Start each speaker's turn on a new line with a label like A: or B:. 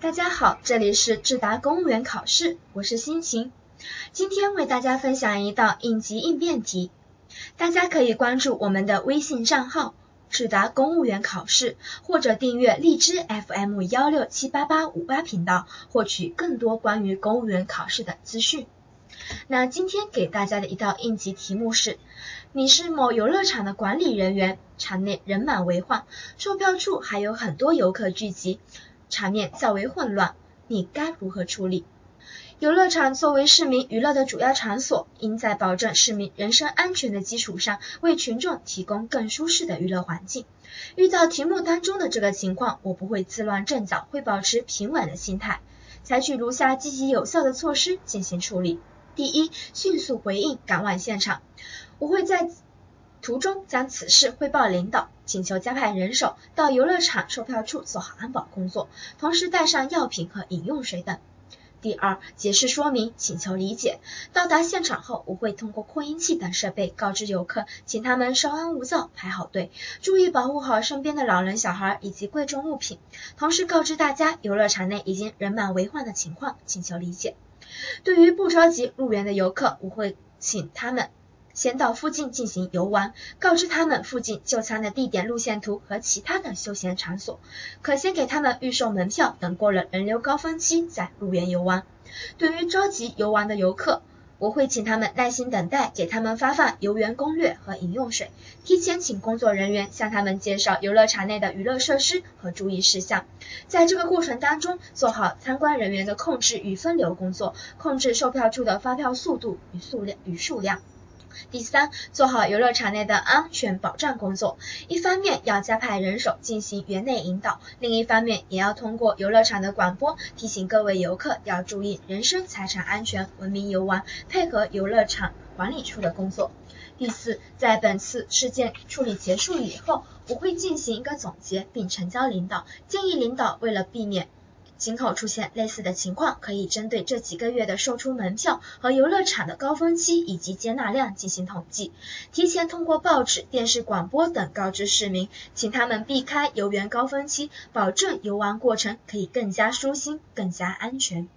A: 大家好，这里是智达公务员考试，我是心情。今天为大家分享一道应急应变题，大家可以关注我们的微信账号智达公务员考试，或者订阅荔枝 FM 幺六七八八五八频道，获取更多关于公务员考试的资讯。那今天给大家的一道应急题目是：你是某游乐场的管理人员，场内人满为患，售票处还有很多游客聚集。场面较为混乱，你该如何处理？游乐场作为市民娱乐的主要场所，应在保证市民人身安全的基础上，为群众提供更舒适的娱乐环境。遇到题目当中的这个情况，我不会自乱阵脚，会保持平稳的心态，采取如下积极有效的措施进行处理。第一，迅速回应，赶往现场。我会在途中将此事汇报领导，请求加派人手到游乐场售票处做好安保工作，同时带上药品和饮用水等。第二，解释说明，请求理解。到达现场后，我会通过扩音器等设备告知游客，请他们稍安勿躁，排好队，注意保护好身边的老人、小孩以及贵重物品。同时告知大家，游乐场内已经人满为患的情况，请求理解。对于不着急入园的游客，我会请他们。先到附近进行游玩，告知他们附近就餐的地点、路线图和其他的休闲场所，可先给他们预售门票，等过了人流高峰期再入园游玩。对于着急游玩的游客，我会请他们耐心等待，给他们发放游园攻略和饮用水，提前请工作人员向他们介绍游乐场内的娱乐设施和注意事项。在这个过程当中，做好参观人员的控制与分流工作，控制售票处的发票速度与数量与数量。第三，做好游乐场内的安全保障工作。一方面要加派人手进行园内引导，另一方面也要通过游乐场的广播提醒各位游客要注意人身财产安全，文明游玩，配合游乐场管理处的工作。第四，在本次事件处理结束以后，我会进行一个总结，并呈交领导，建议领导为了避免。今后出现类似的情况，可以针对这几个月的售出门票和游乐场的高峰期以及接纳量进行统计，提前通过报纸、电视广播等告知市民，请他们避开游园高峰期，保证游玩过程可以更加舒心、更加安全。